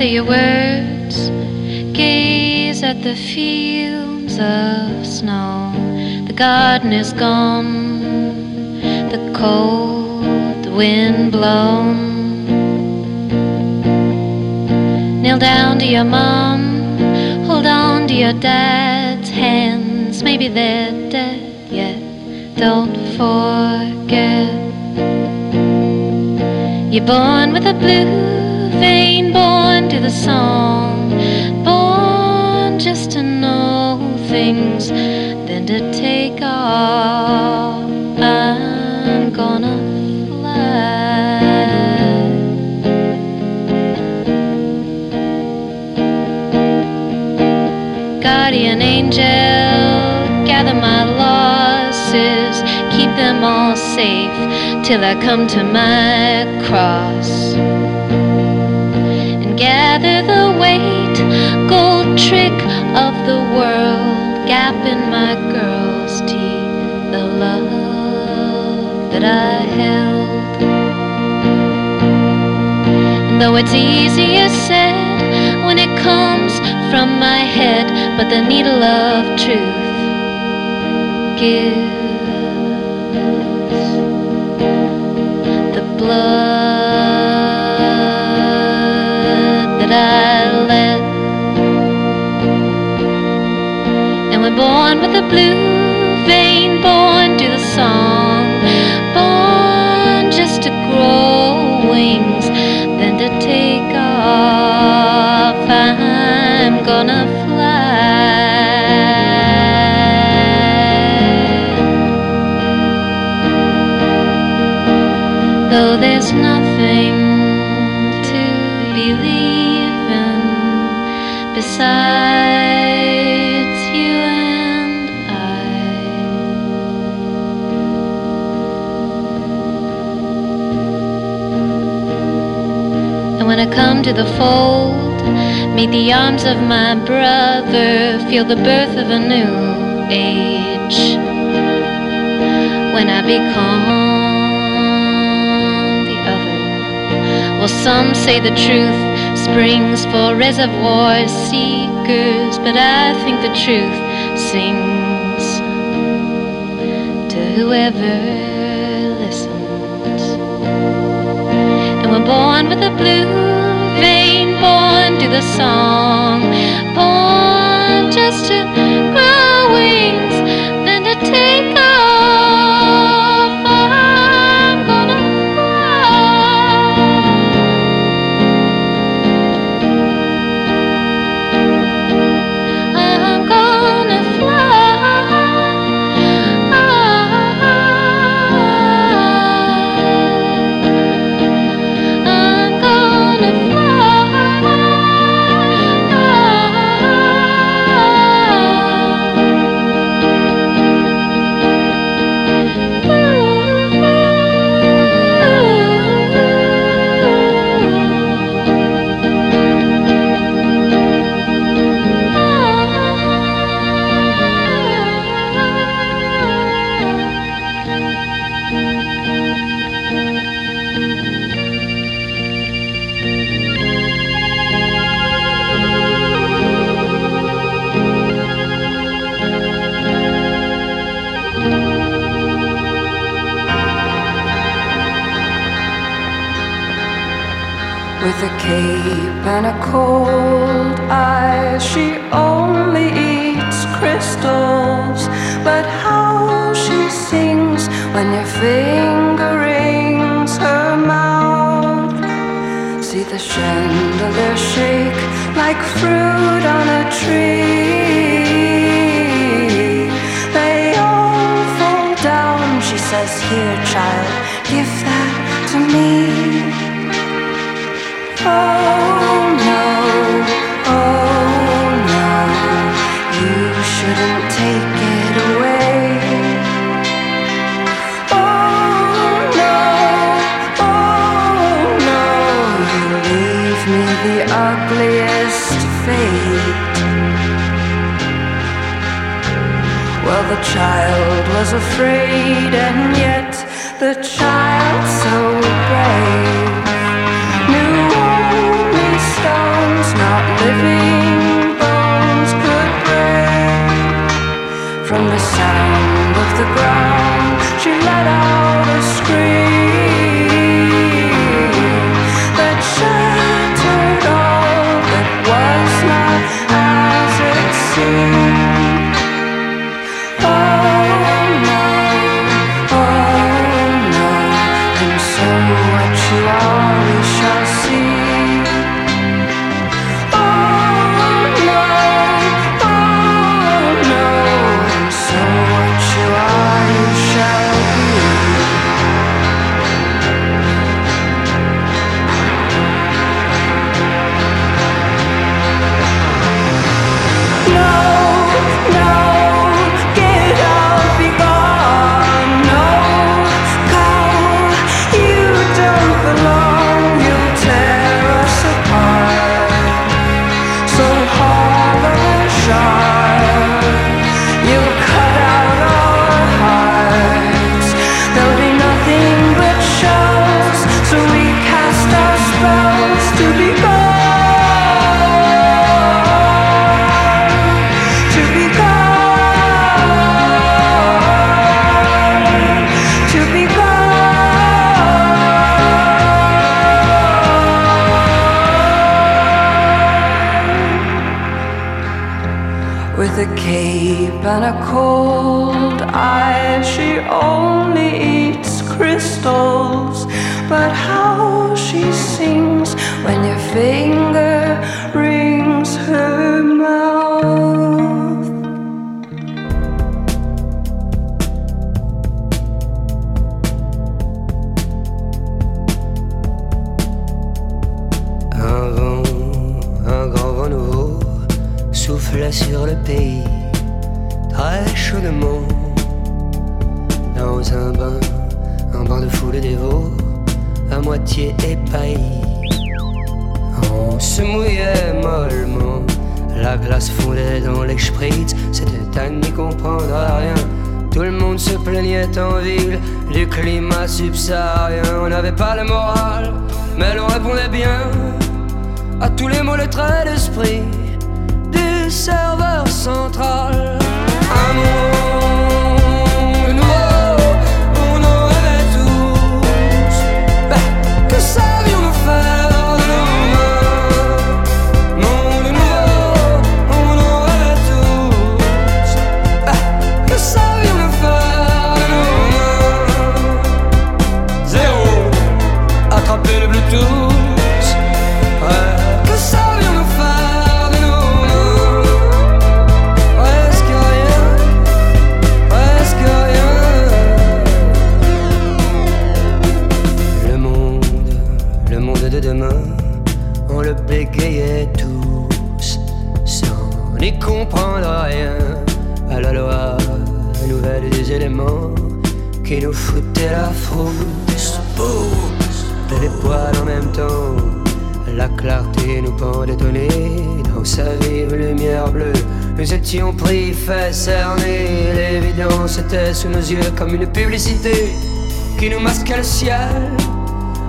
Gather your words, gaze at the fields of snow. The garden is gone, the cold wind blown. Kneel down to your mom, hold on to your dad's hands. Maybe they're dead yet, don't forget. You're born with a blue to the song, born just to know things, then to take off. I'm gonna fly. Guardian angel, gather my losses, keep them all safe till I come to my cross. Gather the weight, gold trick of the world, gap in my girl's teeth, the love that I held. And though it's easier said when it comes from my head, but the needle of truth gives the blood born with a blue vein, born to the song, born just to grow wings, then to take off. I'm gonna to the fold, meet the arms of my brother, feel the birth of a new age. When I become the other, well, some say the truth springs for reservoir seekers, but I think the truth sings to whoever listens. And we're born with a blue vein, born to the song, born just to grow wings, then to take off. And a cold eye, she only eats crystals. But how she sings when your finger rings her mouth. See the chandelier shake like fruit on a tree. They all fall down. She says, Here, child, give that to me. Oh the child was afraid, and yet the child so brave Nous étions pris, faits, cernés. L'évidence était sous nos yeux comme une publicité qui nous masquait le ciel.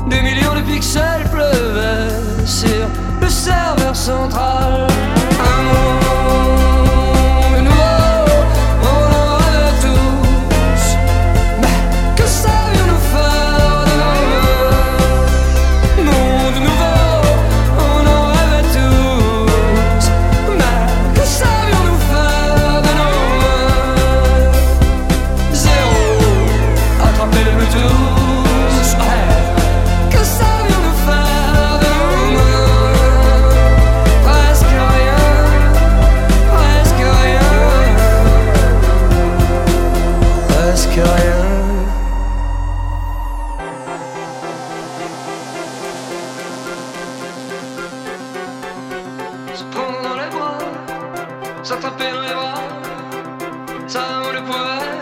Des millions de pixels pleuvaient sur le serveur central. se prend dans les bras, ça tape dans les bras, ça on le pourrait.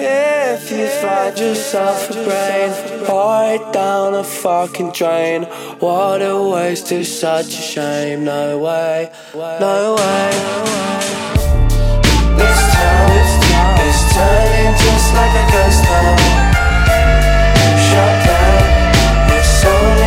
If you find yourself a brain, right down a fucking drain. What a waste, it's such a shame, no way, no way. This town is turning just like a ghost town. Shut down. It's only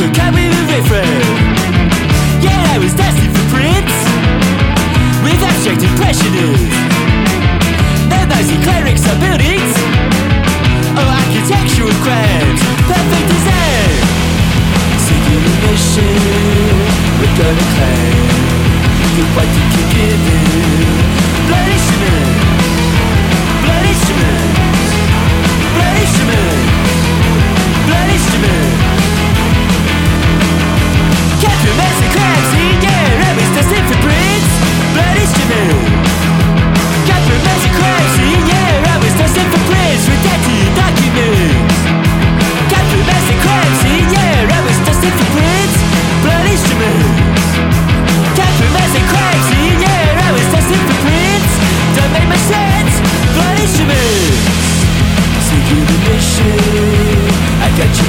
It's like a cat with. Yeah, I was destined for Prince. With abstract impressionists. No nosy clerics or buildings Or oh, architectural crimes Perfect design Singular mission We're gonna claim Give what you can give it Bloody shaman Bloody shaman Bloody shaman Bloody shaman Captain Master Crime Scene, yeah I was destined for Prince Bloody for documents. Yeah I was destined for Prince Blood instruments Captain Master Crime Scene, yeah I was destined for Prince Don't make much sense Blood instruments Singular mission. I got you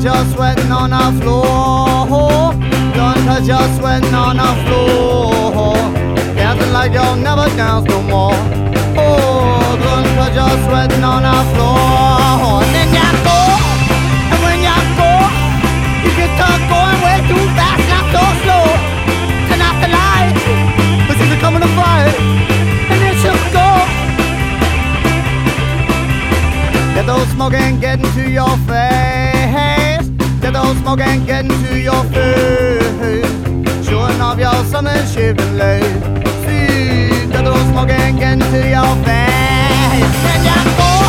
Don't sweating on the floor. Don't cause you're sweating on the floor. Dancing like you'll never dance no more. Oh, don't cause you're sweating on the floor. And then you go, and when you go, you can start going way too fast, not so slow. Turn off the lights, but come in a fight, and then she'll go. Get those smoking get into your face. Get those smoking get into your face. Showing off your summer lace. See, get those smoking get into your face. When you go,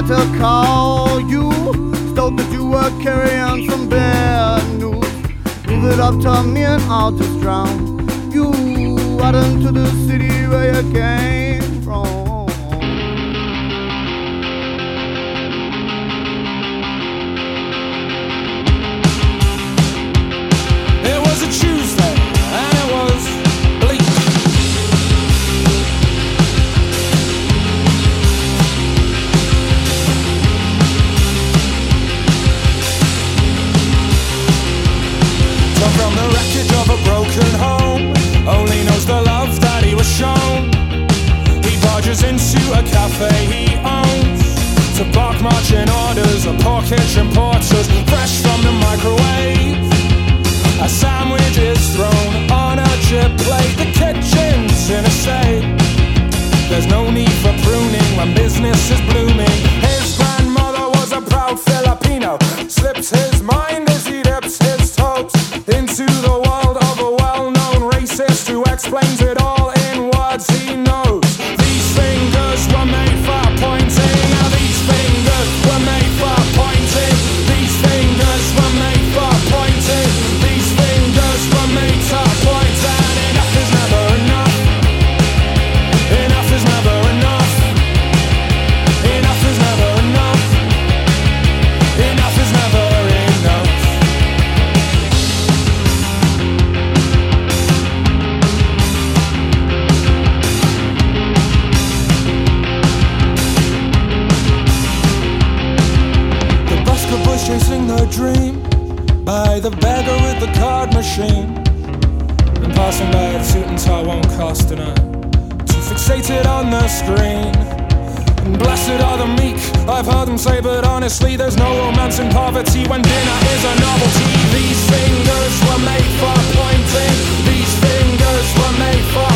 not to call you. Stoked that you were carrying some bad news. Leave it up to me and I'll just drown you out into the city where you came I've heard them say, but honestly, there's no romance in poverty when dinner is a novelty. These fingers were made for pointing. These fingers were made for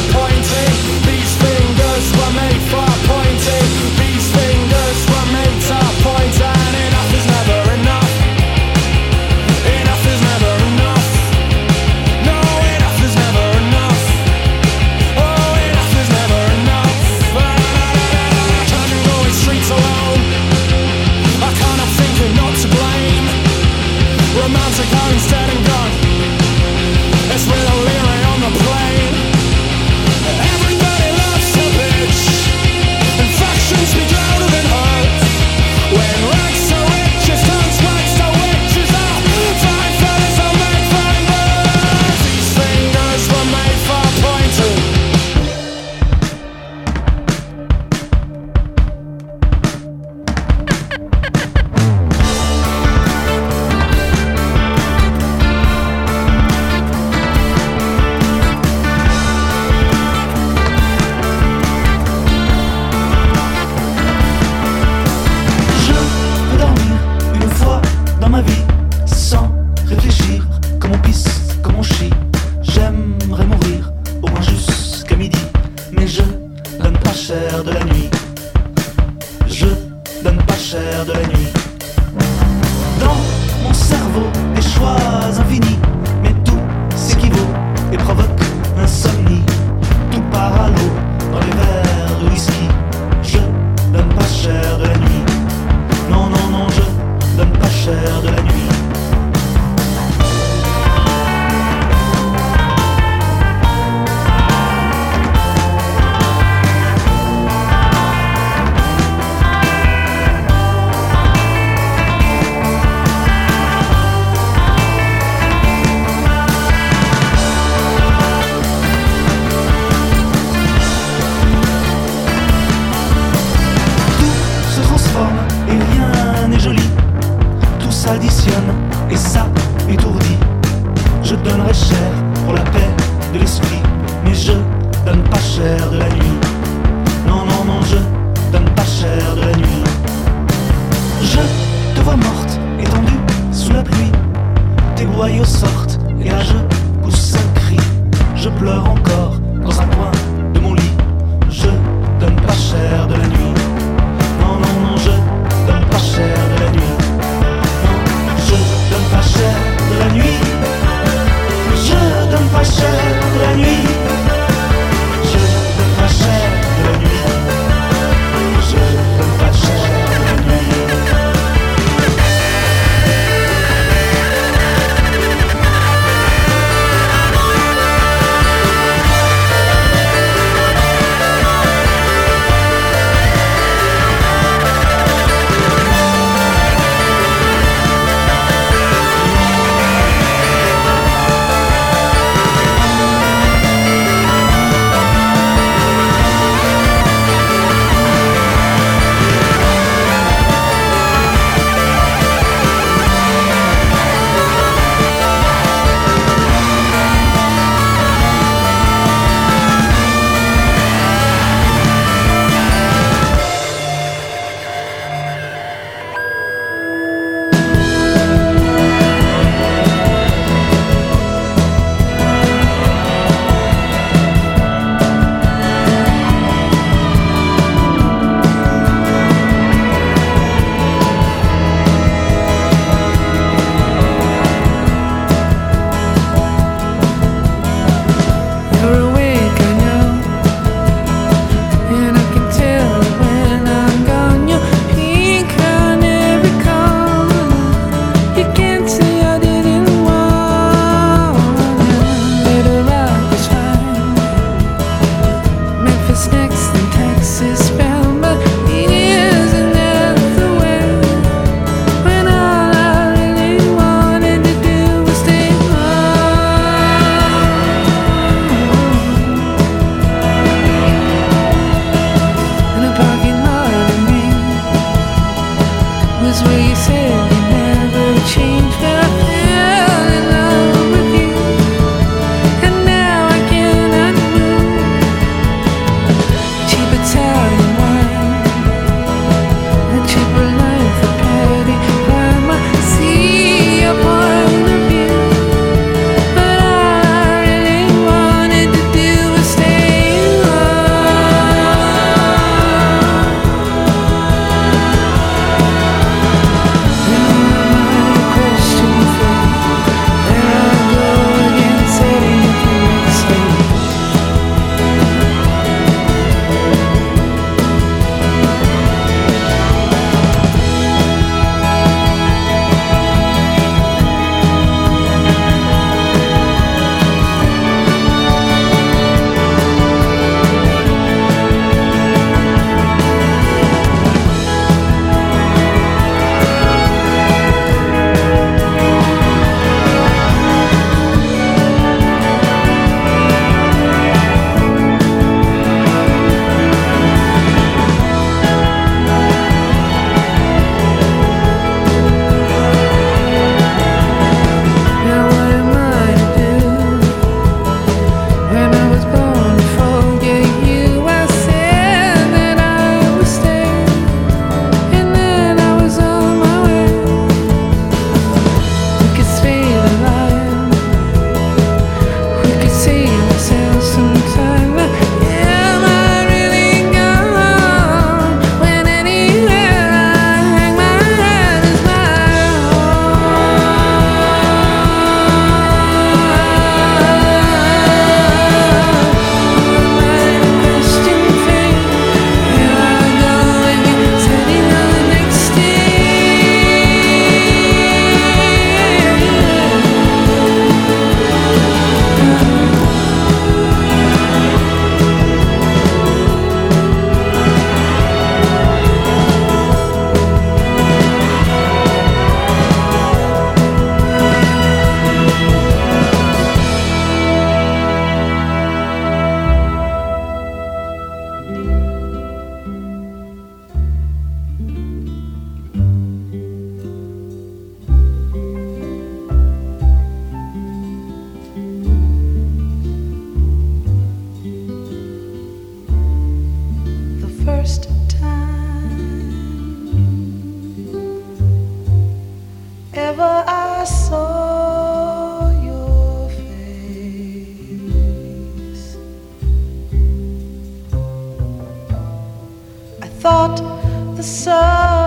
thought the sun